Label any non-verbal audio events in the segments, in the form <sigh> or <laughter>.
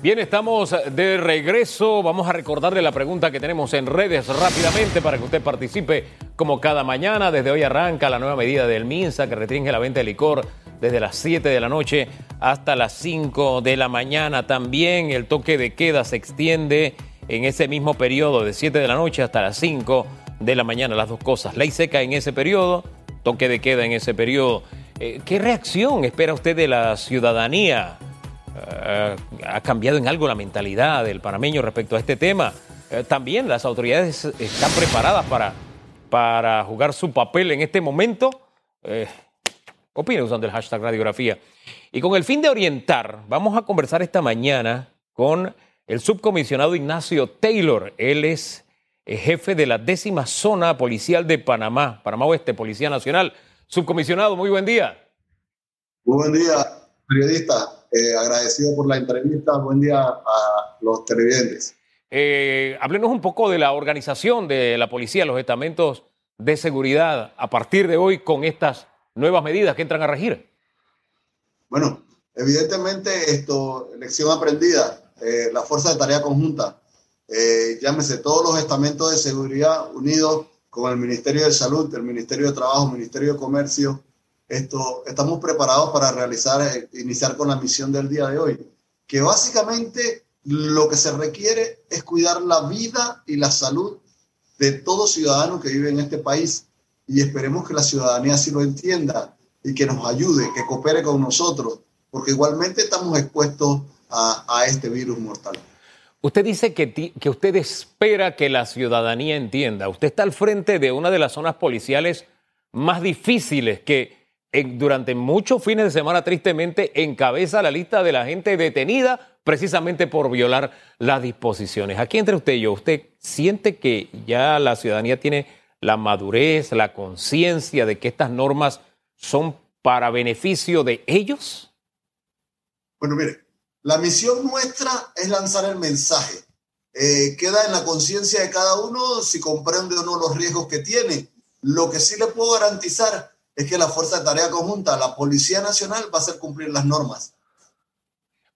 Bien, estamos de regreso. Vamos a recordarle la pregunta que tenemos en redes rápidamente para que usted participe como cada mañana. Desde hoy arranca la nueva medida del MINSA que restringe la venta de licor desde las 7 de la noche hasta las 5 de la mañana. También el toque de queda se extiende en ese mismo periodo de 7 de la noche hasta las 5 de la mañana. Las dos cosas. Ley seca en ese periodo, toque de queda en ese periodo. Eh, ¿Qué reacción espera usted de la ciudadanía? Eh, ha cambiado en algo la mentalidad del panameño respecto a este tema. Eh, también las autoridades están preparadas para, para jugar su papel en este momento. Eh, opinen usando el hashtag radiografía. Y con el fin de orientar, vamos a conversar esta mañana con el subcomisionado Ignacio Taylor. Él es jefe de la décima zona policial de Panamá, Panamá Oeste, Policía Nacional. Subcomisionado, muy buen día. Muy buen día, periodista. Eh, agradecido por la entrevista. Buen día a los televidentes. Eh, háblenos un poco de la organización de la policía, los estamentos de seguridad a partir de hoy con estas nuevas medidas que entran a regir. Bueno, evidentemente esto, lección aprendida, eh, la fuerza de tarea conjunta, llámese todos los estamentos de seguridad unidos con el Ministerio de Salud, el Ministerio de Trabajo, el Ministerio de Comercio, esto, estamos preparados para realizar, eh, iniciar con la misión del día de hoy, que básicamente lo que se requiere es cuidar la vida y la salud de todo ciudadano que vive en este país y esperemos que la ciudadanía así lo entienda y que nos ayude, que coopere con nosotros, porque igualmente estamos expuestos a, a este virus mortal. Usted dice que, que usted espera que la ciudadanía entienda. Usted está al frente de una de las zonas policiales más difíciles que durante muchos fines de semana, tristemente, encabeza la lista de la gente detenida precisamente por violar las disposiciones. Aquí entre usted y yo, ¿usted siente que ya la ciudadanía tiene la madurez, la conciencia de que estas normas son para beneficio de ellos? Bueno, mire, la misión nuestra es lanzar el mensaje. Eh, queda en la conciencia de cada uno si comprende o no los riesgos que tiene. Lo que sí le puedo garantizar es que la Fuerza de Tarea Conjunta, la Policía Nacional, va a hacer cumplir las normas.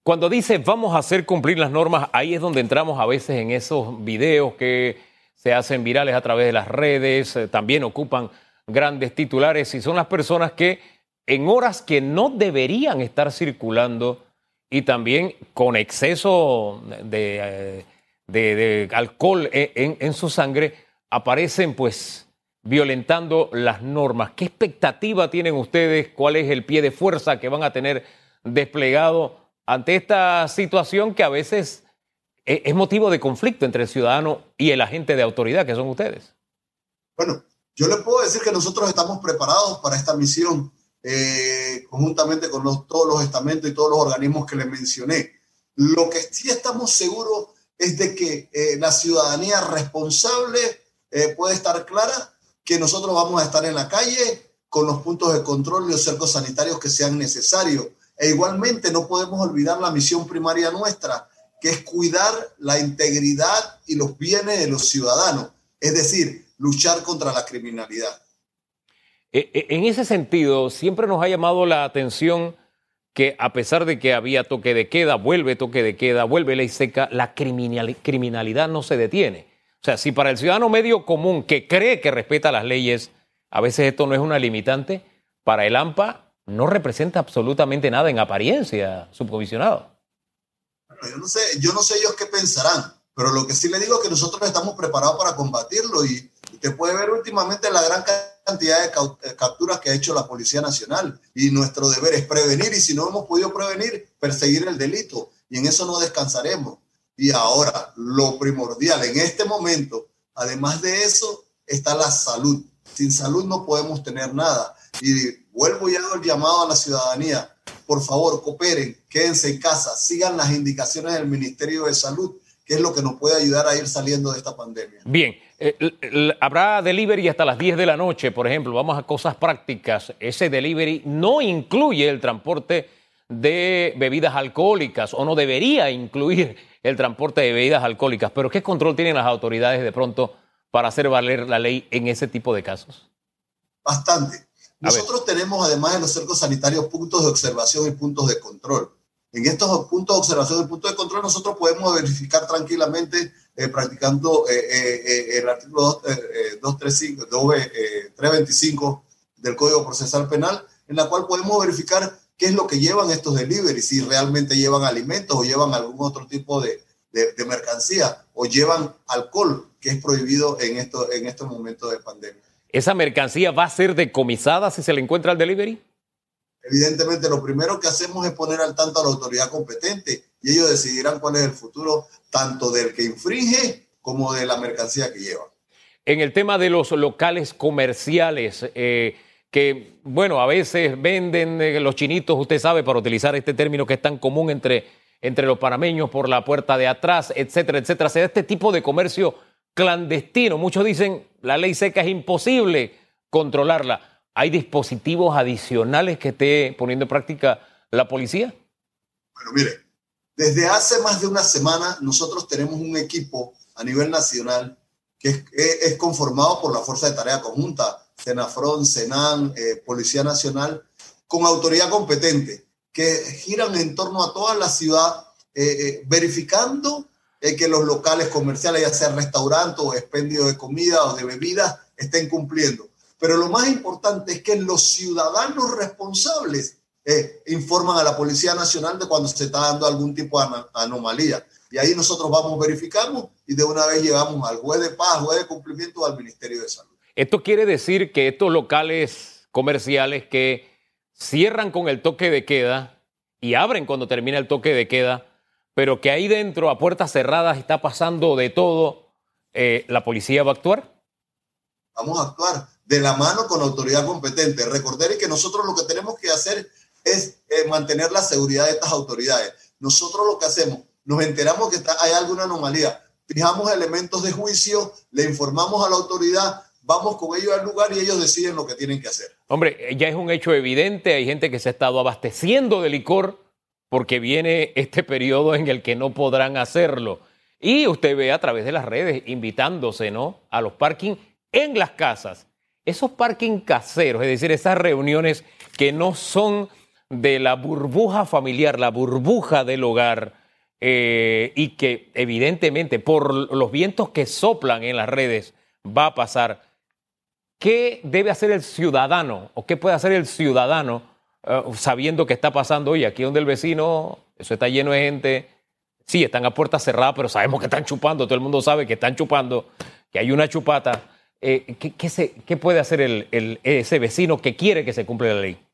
Cuando dice vamos a hacer cumplir las normas, ahí es donde entramos a veces en esos videos que se hacen virales a través de las redes, eh, también ocupan grandes titulares y son las personas que en horas que no deberían estar circulando y también con exceso de, eh, alcohol en, en su sangre, aparecen pues violentando las normas. ¿Qué expectativa tienen ustedes? ¿Cuál es el pie de fuerza que van a tener desplegado ante esta situación que a veces e-, es motivo de conflicto entre el ciudadano y el agente de autoridad, que son ustedes? Bueno, yo le puedo decir que nosotros estamos preparados para esta misión, eh, conjuntamente con todos los estamentos y todos los organismos que les mencioné. Lo que sí estamos seguros es de que eh, la ciudadanía responsable eh, puede estar clara que nosotros vamos a estar en la calle con los puntos de control y los cercos sanitarios que sean necesarios. E igualmente no podemos olvidar la misión primaria nuestra, que es cuidar la integridad y los bienes de los ciudadanos, es decir, luchar contra la criminalidad. E, e, en ese sentido, siempre nos ha llamado la atención que a pesar de que había toque de queda, vuelve toque de queda, vuelve ley seca, la criminalidad no se detiene. O sea, si para el ciudadano medio común que cree que respeta las leyes, a veces esto no es una limitante, para el AMPA no representa absolutamente nada en apariencia, subcomisionado. Yo no sé, yo no sé ellos qué pensarán, pero lo que sí le digo es que nosotros estamos preparados para combatirlo y usted puede ver últimamente la gran cantidad de eh, capturas que ha hecho la Policía Nacional y nuestro deber es prevenir y si no hemos podido prevenir, perseguir el delito y en eso no descansaremos. Y ahora, lo primordial en este momento, además de eso, está la salud. Sin salud no podemos tener nada. Y vuelvo ya al llamado a la ciudadanía. Por favor, cooperen, quédense en casa, sigan las indicaciones del Ministerio de Salud, que es lo que nos puede ayudar a ir saliendo de esta pandemia. Bien, eh, habrá delivery hasta las 10 de la noche, por ejemplo. Vamos a cosas prácticas. Ese delivery no incluye el transporte de bebidas alcohólicas o no debería incluir el transporte de bebidas alcohólicas. Pero ¿qué control tienen las autoridades de pronto para hacer valer la ley en ese tipo de casos? Bastante. Nosotros tenemos, además de los cercos sanitarios, puntos de observación y puntos de control. En estos puntos de observación y puntos de control nosotros podemos verificar tranquilamente eh, practicando eh, eh, el artículo 235, 325 del Código Procesal Penal, en la cual podemos verificar qué es lo que llevan estos deliveries, si realmente llevan alimentos o llevan algún otro tipo de, de, mercancía o llevan alcohol, que es prohibido en, esto, en estos momentos de pandemia. ¿Esa mercancía va a ser decomisada si se le encuentra el delivery? Evidentemente, lo primero que hacemos es poner al tanto a la autoridad competente y ellos decidirán cuál es el futuro tanto del que infringe como de la mercancía que lleva. En el tema de los locales comerciales, eh, que, bueno, a veces venden eh, los chinitos, usted sabe, para utilizar este término que es tan común entre, entre los panameños por la puerta de atrás, etcétera, etcétera. Se da este tipo de comercio clandestino. Muchos dicen, la ley seca es imposible controlarla. ¿Hay dispositivos adicionales que esté poniendo en práctica la policía? Bueno, mire, desde hace más de una semana nosotros tenemos un equipo a nivel nacional que es, conformado por la Fuerza de Tarea Conjunta, Senafron, Senan, eh, Policía Nacional, con autoridad competente, que giran en torno a toda la ciudad, eh, eh, verificando que los locales comerciales, ya sea restaurantes o expendio de comida o de bebidas, estén cumpliendo. Pero lo más importante es que los ciudadanos responsables informan a la Policía Nacional de cuando se está dando algún tipo de anomalía. Y ahí nosotros vamos, verificamos y de una vez llegamos al juez de paz, juez de cumplimiento al Ministerio de Salud. Esto quiere decir que estos locales comerciales que cierran con el toque de queda y abren cuando termina el toque de queda, pero que ahí dentro, a puertas cerradas, está pasando de todo, eh, ¿la policía va a actuar? Vamos a actuar de la mano con la autoridad competente. Recordar que nosotros lo que tenemos que hacer es eh, mantener la seguridad de estas autoridades. Nosotros lo que hacemos, nos enteramos que hay alguna anomalía, fijamos elementos de juicio, le informamos a la autoridad, vamos con ellos al lugar y ellos deciden lo que tienen que hacer. Hombre, ya es un hecho evidente, hay gente que se ha estado abasteciendo de licor porque viene este periodo en el que no podrán hacerlo. Y usted ve a través de las redes invitándose, ¿no? A los parking en las casas. Esos parking caseros, es decir, esas reuniones que no son de la burbuja familiar, la burbuja del hogar, eh, y que evidentemente por los vientos que soplan en las redes va a pasar. ¿Qué debe hacer el ciudadano o qué puede hacer el ciudadano eh, sabiendo que está pasando hoy aquí donde el vecino, eso está lleno de gente, sí, están a puerta cerrada, pero sabemos que están chupando, todo el mundo sabe que están chupando, que hay una chupata. Eh, ¿qué, puede hacer ese vecino que quiere que se cumpla la ley?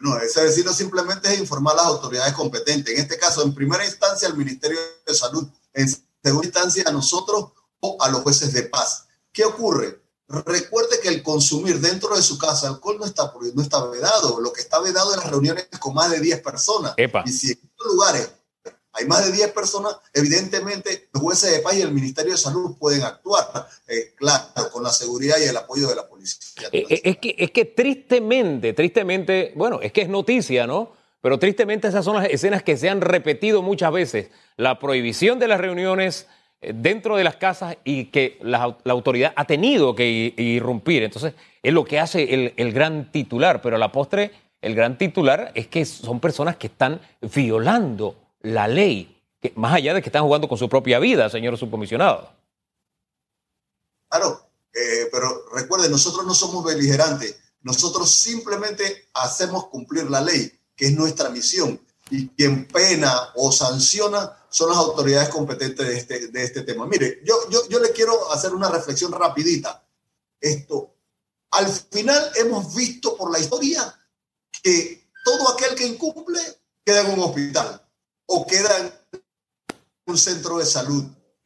No, ese vecino simplemente es informar a las autoridades competentes. En este caso, en primera instancia, al Ministerio de Salud. En segunda instancia, a nosotros o a los jueces de paz. ¿Qué ocurre? Recuerde que el consumir dentro de su casa alcohol no está, no está vedado. Lo que está vedado es las reuniones con más de 10 personas. Y si en estos lugares hay más de 10 personas, evidentemente los jueces de paz y el Ministerio de Salud pueden actuar, eh, claro, con la seguridad y el apoyo de la policía. Eh, eh, es que, es que tristemente, tristemente, bueno, es que es noticia, ¿no? Pero tristemente esas son las escenas que se han repetido muchas veces. La prohibición de las reuniones dentro de las casas y que la, autoridad ha tenido que irrumpir. Entonces, es lo que hace el, el gran titular, pero a la postre, el gran titular es que son personas que están violando la ley, más allá de que están jugando con su propia vida, señor subcomisionado. Claro, eh, pero recuerde, nosotros no somos beligerantes, nosotros simplemente hacemos cumplir la ley, que es nuestra misión, y quien pena o sanciona son las autoridades competentes de este, de este tema. Mire, yo, yo, yo le quiero hacer una reflexión rapidita. Esto, al final hemos visto por la historia que todo aquel que incumple queda en un hospital o quedan en un centro de salud.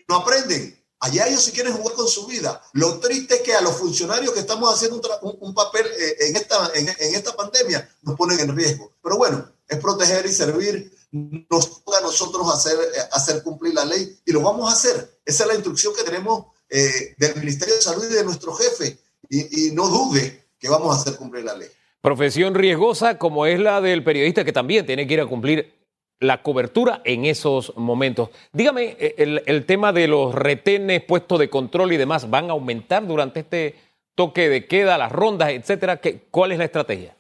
No aprenden. Allá ellos si quieren jugar con su vida. Lo triste es que a los funcionarios que estamos haciendo un, papel eh, en esta, en, esta pandemia nos ponen en riesgo. Pero bueno, es proteger y servir. Nos toca a nosotros hacer, eh, hacer cumplir la ley y lo vamos a hacer. Esa es la instrucción que tenemos eh, del Ministerio de Salud y de nuestro jefe. Y, y no dude que vamos a hacer cumplir la ley. Profesión riesgosa como es la del periodista que también tiene que ir a cumplir la cobertura en esos momentos. Dígame, eh, el, tema de los retenes, puestos de control y demás, ¿van a aumentar durante este toque de queda, las rondas, etcétera? ¿Cuál es la estrategia?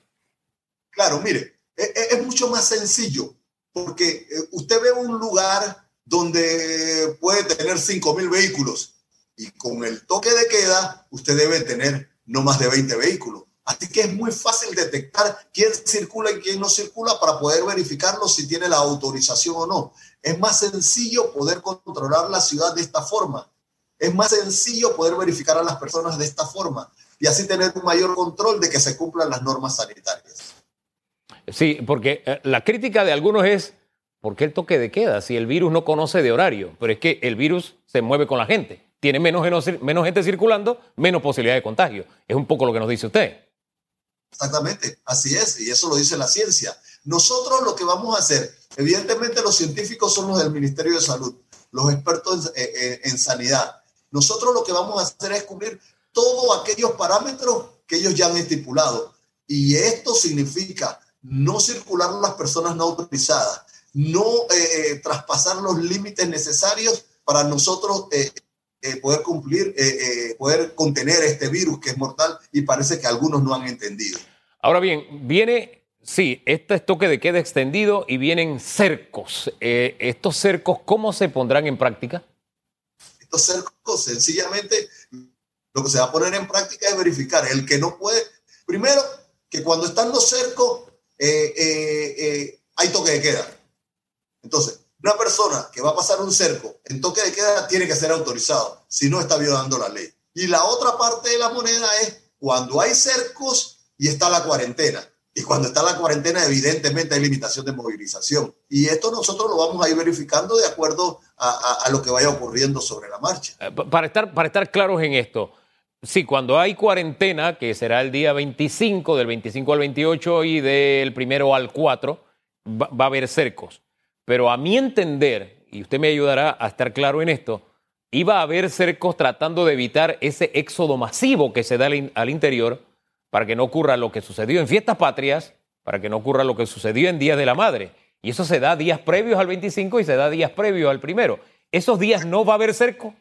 Claro, mire, es, es mucho más sencillo. Porque eh, usted ve un lugar donde puede tener 5.000 vehículos y con el toque de queda usted debe tener no más de 20 vehículos. Así que es muy fácil detectar quién circula y quién no circula para poder verificarlo si tiene la autorización o no. Es más sencillo poder controlar la ciudad de esta forma. Es más sencillo poder verificar a las personas de esta forma y así tener un mayor control de que se cumplan las normas sanitarias. Sí, porque eh, la crítica de algunos es, ¿por qué el toque de queda si el virus no conoce de horario? Pero es que el virus se mueve con la gente. Tiene menos, menos gente circulando, menos posibilidad de contagio. Es un poco lo que nos dice usted. Exactamente, así es, y eso lo dice la ciencia. Nosotros lo que vamos a hacer, evidentemente los científicos son los del Ministerio de Salud, los expertos en, eh, en sanidad. Nosotros lo que vamos a hacer es cumplir todos aquellos parámetros que ellos ya han estipulado. Y esto significa no circular las personas no autorizadas, no eh, eh, traspasar los límites necesarios para nosotros eh, poder cumplir, poder contener este virus que es mortal y parece que algunos no han entendido. Ahora bien, viene, sí, este toque de queda extendido y vienen cercos. ¿Estos cercos cómo se pondrán en práctica? Estos cercos sencillamente lo que se va a poner en práctica es verificar el que no puede. Primero, que cuando están los cercos, eh, eh, eh, hay toque de queda. Entonces, una persona que va a pasar un cerco en toque de queda tiene que ser autorizado, si no está violando la ley. Y la otra parte de la moneda es cuando hay cercos y está la cuarentena. Y cuando está la cuarentena, evidentemente hay limitación de movilización. Y esto nosotros lo vamos a ir verificando de acuerdo a, lo que vaya ocurriendo sobre la marcha. Para estar, para estar claros en esto, Sí, cuando hay cuarentena, que será el día 25, del 25 al 28 y del primero al 4, va, a haber cercos. Pero a mi entender, y usted me ayudará a estar claro en esto, iba a haber cercos tratando de evitar ese éxodo masivo que se da al, interior para que no ocurra lo que sucedió en fiestas patrias, para que no ocurra lo que sucedió en Días de la Madre. Y eso se da días previos al 25 y se da días previos al primero. ¿Esos días no va a haber cerco?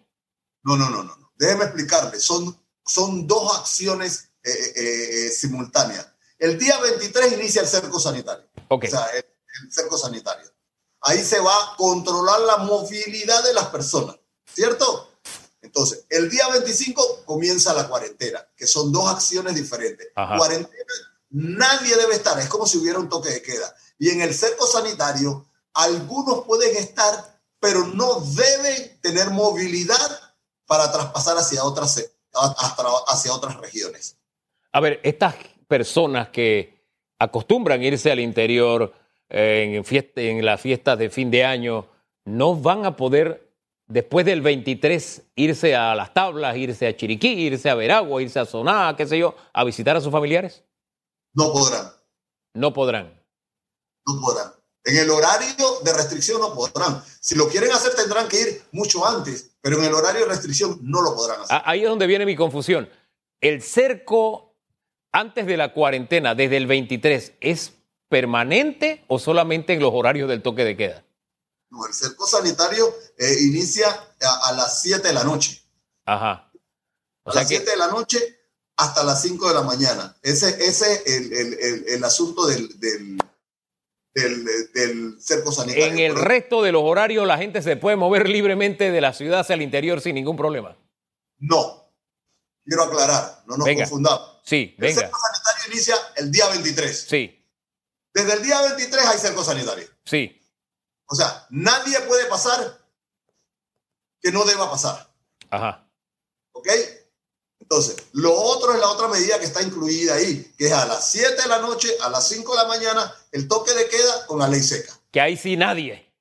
No, no, no, no. Déjeme explicarle. Son son dos acciones eh, eh, eh, simultáneas. El día 23 inicia el cerco sanitario. O sea, el, cerco sanitario. Ahí se va a controlar la movilidad de las personas, ¿cierto? Entonces, el día 25 comienza la cuarentena, que son dos acciones diferentes. Cuarentena, nadie debe estar, es como si hubiera un toque de queda. Y en el cerco sanitario, algunos pueden estar, pero no deben tener movilidad para traspasar hacia otras hacia otras regiones. A ver, estas personas que acostumbran irse al interior eh, en, fiesta, en las fiestas de fin de año, no van a poder después del 23 irse a las tablas, irse a Chiriquí, irse a Veragua, irse a Soná, qué sé yo, a visitar a sus familiares? No podrán. No podrán. No podrán. En el horario de restricción no podrán. Si lo quieren hacer tendrán que ir mucho antes, pero en el horario de restricción no lo podrán hacer. Ahí es donde viene mi confusión. ¿El cerco antes de la cuarentena, desde el 23, es permanente o solamente en los horarios del toque de queda? No, el cerco sanitario eh, inicia a, las 7 de la noche. Ajá. a las 7 de la noche hasta las 5 de la mañana. Ese es el, el, asunto del del, cerco sanitario. En el resto de los horarios la gente se puede mover libremente de la ciudad hacia el interior sin ningún problema. No. Quiero aclarar, no nos confundamos. Sí, el cerco sanitario inicia el día 23. Sí. Desde el día 23 hay cerco sanitario. Sí. O sea, nadie puede pasar que no deba pasar. Ajá. ¿Ok? Entonces, lo otro es la otra medida que está incluida ahí, que es a las 7 de la noche, a las 5 de la mañana, el toque de queda con la ley seca. Que ahí sí nadie.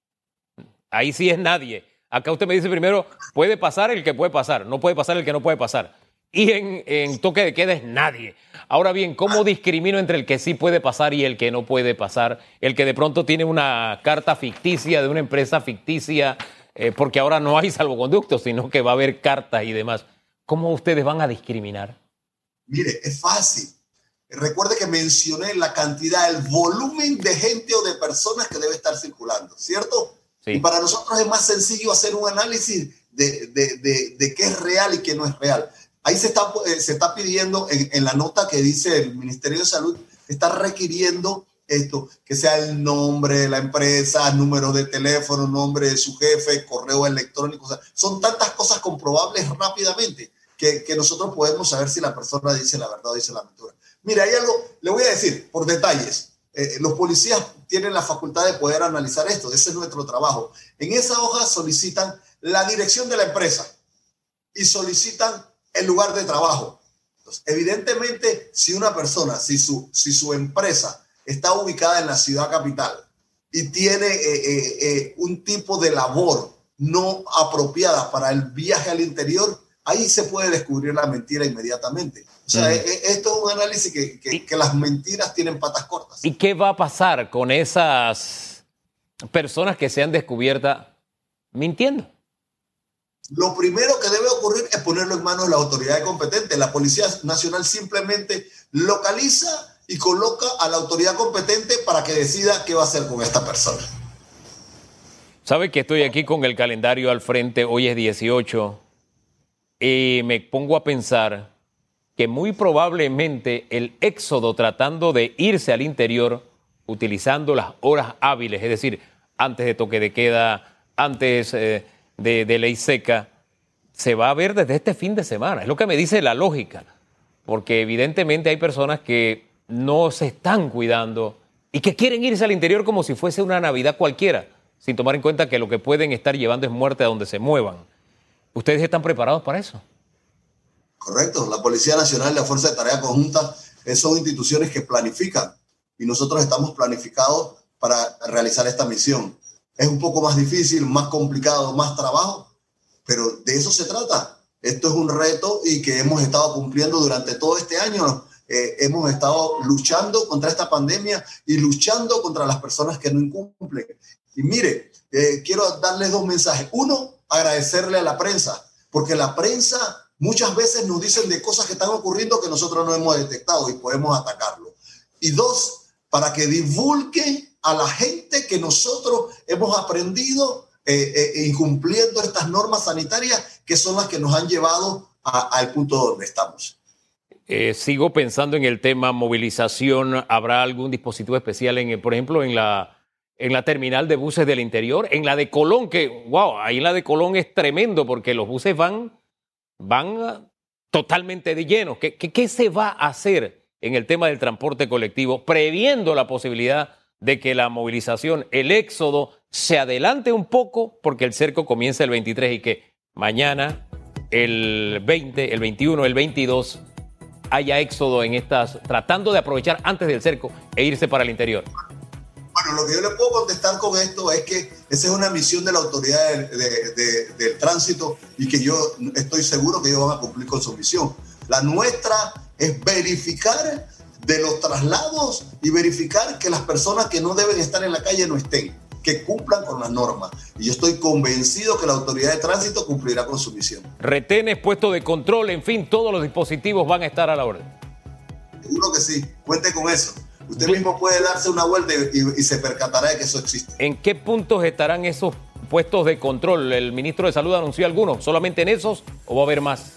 Ahí sí es nadie. Acá usted me dice primero, puede pasar el que puede pasar, no puede pasar el que no puede pasar. Y en, toque de queda es nadie. Ahora bien, ¿cómo ah. discrimino entre el que sí puede pasar y el que no puede pasar? El que de pronto tiene una carta ficticia de una empresa ficticia, eh, porque ahora no hay salvoconductos, sino que va a haber cartas y demás. ¿Cómo ustedes van a discriminar? Mire, es fácil. Recuerde que mencioné la cantidad, el volumen de gente o de personas que debe estar circulando, ¿cierto? Y para nosotros es más sencillo hacer un análisis de, de, de, qué es real y qué no es real. Ahí se está, eh, se está pidiendo en, en, la nota que dice el Ministerio de Salud, está requiriendo esto, que sea el nombre de la empresa, número de teléfono, nombre de su jefe, correo electrónico. son tantas cosas comprobables rápidamente que, que, nosotros podemos saber si la persona dice la verdad o dice la mentira. Mira, hay algo, le voy a decir por detalles. Eh, los policías tienen la facultad de poder analizar esto, ese es nuestro trabajo. En esa hoja solicitan la dirección de la empresa y solicitan el lugar de trabajo. evidentemente, si una persona, si su, si su empresa está ubicada en la ciudad capital y tiene eh, eh, un tipo de labor no apropiada para el viaje al interior, ahí se puede descubrir la mentira inmediatamente. O sea, esto es un análisis que, que, las mentiras tienen patas cortas. ¿Y qué va a pasar con esas personas que sean descubiertas mintiendo? Lo primero que debe ocurrir es ponerlo en manos de la autoridad competente. La Policía Nacional simplemente localiza y coloca a la autoridad competente para que decida qué va a hacer con esta persona. Sabe que estoy aquí con el calendario al frente, hoy es 18, y me pongo a pensar que muy probablemente el éxodo tratando de irse al interior utilizando las horas hábiles, es decir, antes de toque de queda, antes eh, de, ley seca, se va a ver desde este fin de semana. Es lo que me dice la lógica, porque evidentemente hay personas que no se están cuidando y que quieren irse al interior como si fuese una Navidad cualquiera, sin tomar en cuenta que lo que pueden estar llevando es muerte a donde se muevan. ¿Ustedes están preparados para eso? Correcto. La Policía Nacional y la Fuerza de Tarea Conjunta son instituciones que planifican y nosotros estamos planificados para realizar esta misión. Es un poco más difícil, más complicado, más trabajo, pero de eso se trata. Esto es un reto y que hemos estado cumpliendo durante todo este año. Eh, hemos estado luchando contra esta pandemia y luchando contra las personas que no incumplen. Y mire, eh, quiero darles dos mensajes. Uno, agradecerle a la prensa, porque la prensa muchas veces nos dicen de cosas que están ocurriendo que nosotros no hemos detectado y podemos atacarlo. Y dos, para que divulgue a la gente que nosotros hemos aprendido eh, eh, incumpliendo estas normas sanitarias que son las que nos han llevado al punto donde estamos. Eh, sigo pensando en el tema movilización. ¿Habrá algún dispositivo especial, en, por ejemplo, en la, en la terminal de buses del interior? En la de Colón, que, wow, ahí la de Colón es tremendo porque los buses van van totalmente de lleno. ¿Qué, ¿Qué, se va a hacer en el tema del transporte colectivo, previendo la posibilidad de que la movilización, el éxodo, se adelante un poco porque el cerco comienza el 23 y que mañana, el 20, el 21, el 22, haya éxodo en estas, tratando de aprovechar antes del cerco e irse para el interior? Bueno, lo que yo le puedo contestar con esto es que esa es una misión de la autoridad del tránsito y que yo estoy seguro que ellos van a cumplir con su misión. La nuestra es verificar de los traslados y verificar que las personas que no deben estar en la calle no estén, que cumplan con las normas. Y yo estoy convencido que la autoridad de tránsito cumplirá con su misión. Retenes, puesto de control, en fin, todos los dispositivos van a estar a la orden. Seguro que sí, cuente con eso. Usted mismo puede darse una vuelta y, se percatará de que eso existe. ¿En qué puntos estarán esos puestos de control? ¿El ministro de Salud anunció algunos? ¿Solamente en esos o va a haber más?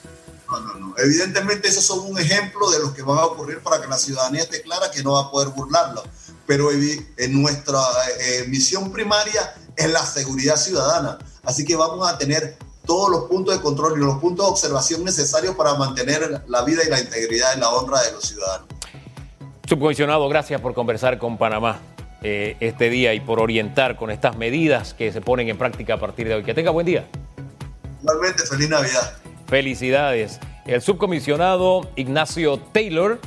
Evidentemente esos son un ejemplo de lo que va a ocurrir para que la ciudadanía esté clara que no va a poder burlarlo. Pero en nuestra eh, misión primaria es la seguridad ciudadana. Así que vamos a tener todos los puntos de control y los puntos de observación necesarios para mantener la vida y la integridad y la honra de los ciudadanos. Subcomisionado, gracias por conversar con Panamá eh, este día y por orientar con estas medidas que se ponen en práctica a partir de hoy. Que tenga buen día. Igualmente, feliz Navidad. Felicidades. El subcomisionado Ignacio Taylor,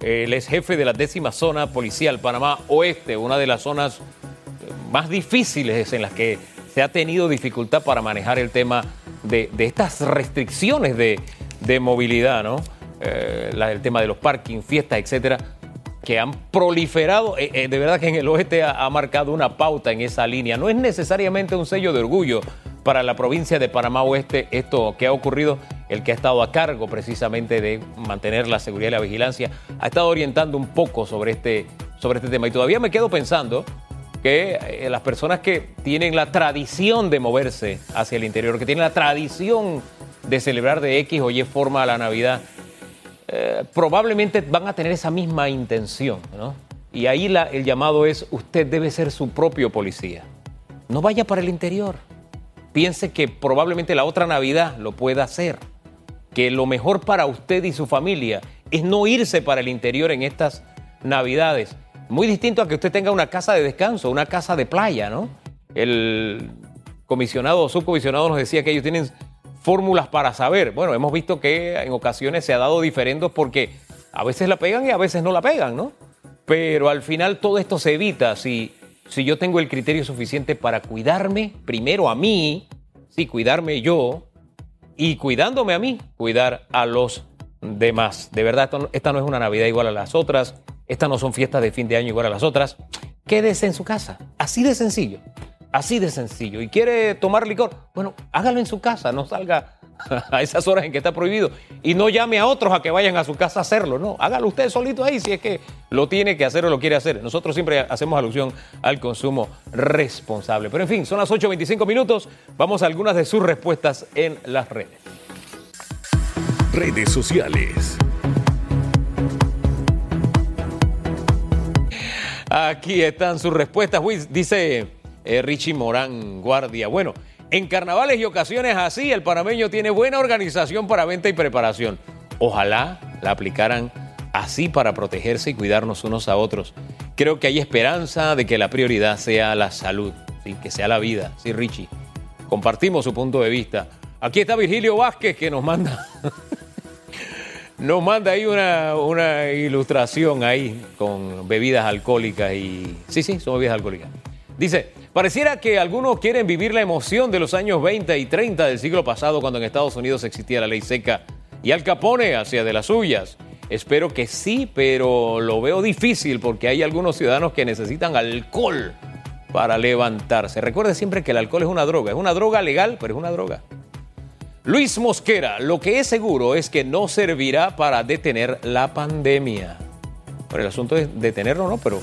él es jefe de la décima zona policial Panamá Oeste, una de las zonas más difíciles en las que se ha tenido dificultad para manejar el tema de, estas restricciones de, movilidad, ¿no? Eh, el tema de los parking, fiestas, etcétera que han proliferado, eh, eh, de verdad que en el oeste ha, marcado una pauta en esa línea. No es necesariamente un sello de orgullo para la provincia de Panamá Oeste esto que ha ocurrido, el que ha estado a cargo precisamente de mantener la seguridad y la vigilancia, ha estado orientando un poco sobre este, sobre este tema. Y todavía me quedo pensando que eh, las personas que tienen la tradición de moverse hacia el interior, que tienen la tradición de celebrar de X o Y forma la Navidad, eh, probablemente van a tener esa misma intención. Y ahí la, el llamado es, usted debe ser su propio policía. No vaya para el interior. Piense que probablemente la otra Navidad lo pueda hacer. Que lo mejor para usted y su familia es no irse para el interior en estas Navidades. Muy distinto a que usted tenga una casa de descanso, una casa de playa, ¿no? El comisionado o subcomisionado nos decía que ellos tienen fórmulas para saber. Bueno, hemos visto que en ocasiones se ha dado diferendos porque a veces la pegan y a veces no la pegan, ¿no? Pero al final todo esto se evita si, si yo tengo el criterio suficiente para cuidarme, primero a mí, sí, cuidarme yo, y cuidándome a mí, cuidar a los demás. De verdad, esta no es una Navidad igual a las otras, estas no son fiestas de fin de año igual a las otras. Quédese en su casa, así de sencillo. Así de sencillo. ¿Y quiere tomar licor? Bueno, hágalo en su casa, no salga <laughs> a esas horas en que está prohibido. Y no llame a otros a que vayan a su casa a hacerlo, no. Hágalo usted solito ahí si es que lo tiene que hacer o lo quiere hacer. Nosotros siempre hacemos alusión al consumo responsable. Pero en fin, son las 8.25 minutos. Vamos a algunas de sus respuestas en las redes. Redes sociales. Aquí están sus respuestas. Dice eh, Richie Morán Guardia. Bueno, en carnavales y ocasiones así, el panameño tiene buena organización para venta y preparación. Ojalá la aplicaran así para protegerse y cuidarnos unos a otros. Creo que hay esperanza de que la prioridad sea la salud, ¿sí? que sea la vida. Sí, Richie. Compartimos su punto de vista. Aquí está Virgilio Vázquez que nos manda, <laughs> nos manda ahí una, una ilustración ahí con bebidas alcohólicas y... Sí, sí, son bebidas alcohólicas. Dice, Pareciera que algunos quieren vivir la emoción de los años 20 y 30 del siglo pasado cuando en Estados Unidos existía la ley seca y Al Capone hacía de las suyas. Espero que sí, pero lo veo difícil porque hay algunos ciudadanos que necesitan alcohol para levantarse. Recuerde siempre que el alcohol es una droga, es una droga legal, pero es una droga. Luis Mosquera, lo que es seguro es que no servirá para detener la pandemia. Pero el asunto es detenerlo, ¿no? Pero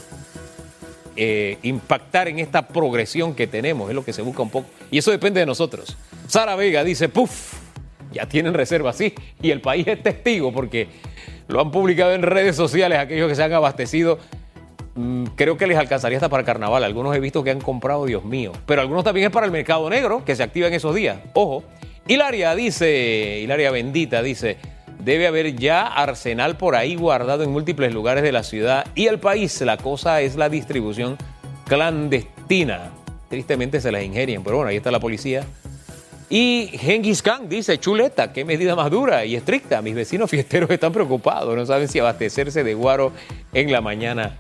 eh, impactar en esta progresión que tenemos, es lo que se busca un poco. Y eso depende de nosotros. Sara Vega dice, puff, ya tienen reservas, sí, y el país es testigo porque lo han publicado en redes sociales aquellos que se han abastecido. Mm, creo que les alcanzaría hasta para carnaval. Algunos he visto que han comprado, Dios mío. Pero algunos también es para el mercado negro, que se activa en esos días. Ojo. Hilaria dice, Hilaria Bendita dice, Debe haber ya arsenal por ahí guardado en múltiples lugares de la ciudad y el país. La cosa es la distribución clandestina. Tristemente se las ingerien, pero bueno, ahí está la policía. Y Genghis Khan dice, chuleta, qué medida más dura y estricta. Mis vecinos fiesteros están preocupados, no saben si abastecerse de guaro en la mañana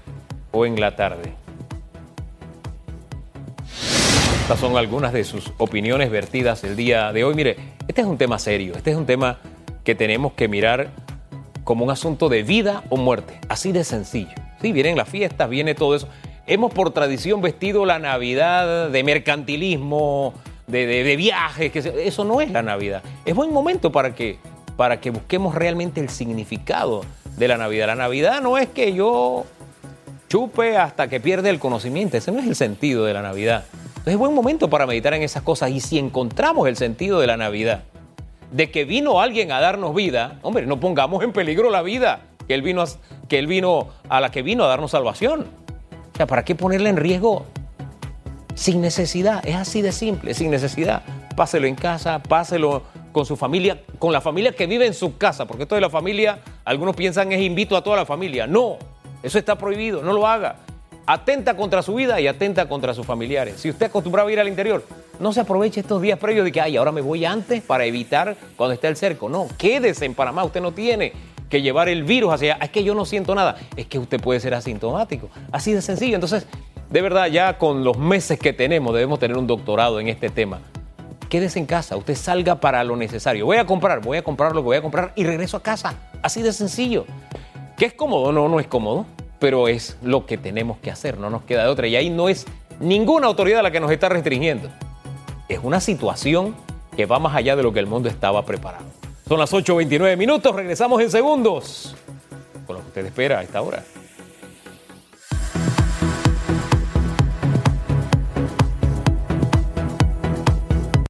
o en la tarde. Estas son algunas de sus opiniones vertidas el día de hoy. Mire, este es un tema serio, este es un tema que tenemos que mirar como un asunto de vida o muerte, así de sencillo. Sí, vienen las fiestas, viene todo eso. Hemos por tradición vestido la Navidad de mercantilismo, de, viajes, que eso no es la Navidad. Es buen momento para que, para que busquemos realmente el significado de la Navidad. La Navidad no es que yo chupe hasta que pierde el conocimiento, ese no es el sentido de la Navidad. Entonces es buen momento para meditar en esas cosas y si encontramos el sentido de la Navidad, de que vino alguien a darnos vida, hombre, no pongamos en peligro la vida que él vino a, que él vino a la que vino a darnos salvación. O sea, ¿para qué ponerle en riesgo sin necesidad? Es así de simple, sin necesidad. Páselo en casa, páselo con su familia, con la familia que vive en su casa, porque esto de la familia, algunos piensan es invito a toda la familia. No, eso está prohibido, no lo haga atenta contra su vida y atenta contra sus familiares. Si usted acostumbraba a ir al interior, no se aproveche estos días previos de que, ay, ahora me voy antes para evitar cuando esté el cerco. No, quédese en Panamá, usted no tiene que llevar el virus hacia allá. Es que yo no siento nada, es que usted puede ser asintomático. Así de sencillo. Entonces, de verdad, ya con los meses que tenemos, debemos tener un doctorado en este tema. Quédese en casa, usted salga para lo necesario. Voy a comprar, voy a comprar lo que voy a comprar y regreso a casa. Así de sencillo. ¿Qué es cómodo? No, no es cómodo pero es lo que tenemos que hacer, no nos queda de otra. Y ahí no es ninguna autoridad la que nos está restringiendo. Es una situación que va más allá de lo que el mundo estaba preparado. Son las 8.29 minutos, regresamos en segundos con lo que usted espera a esta hora.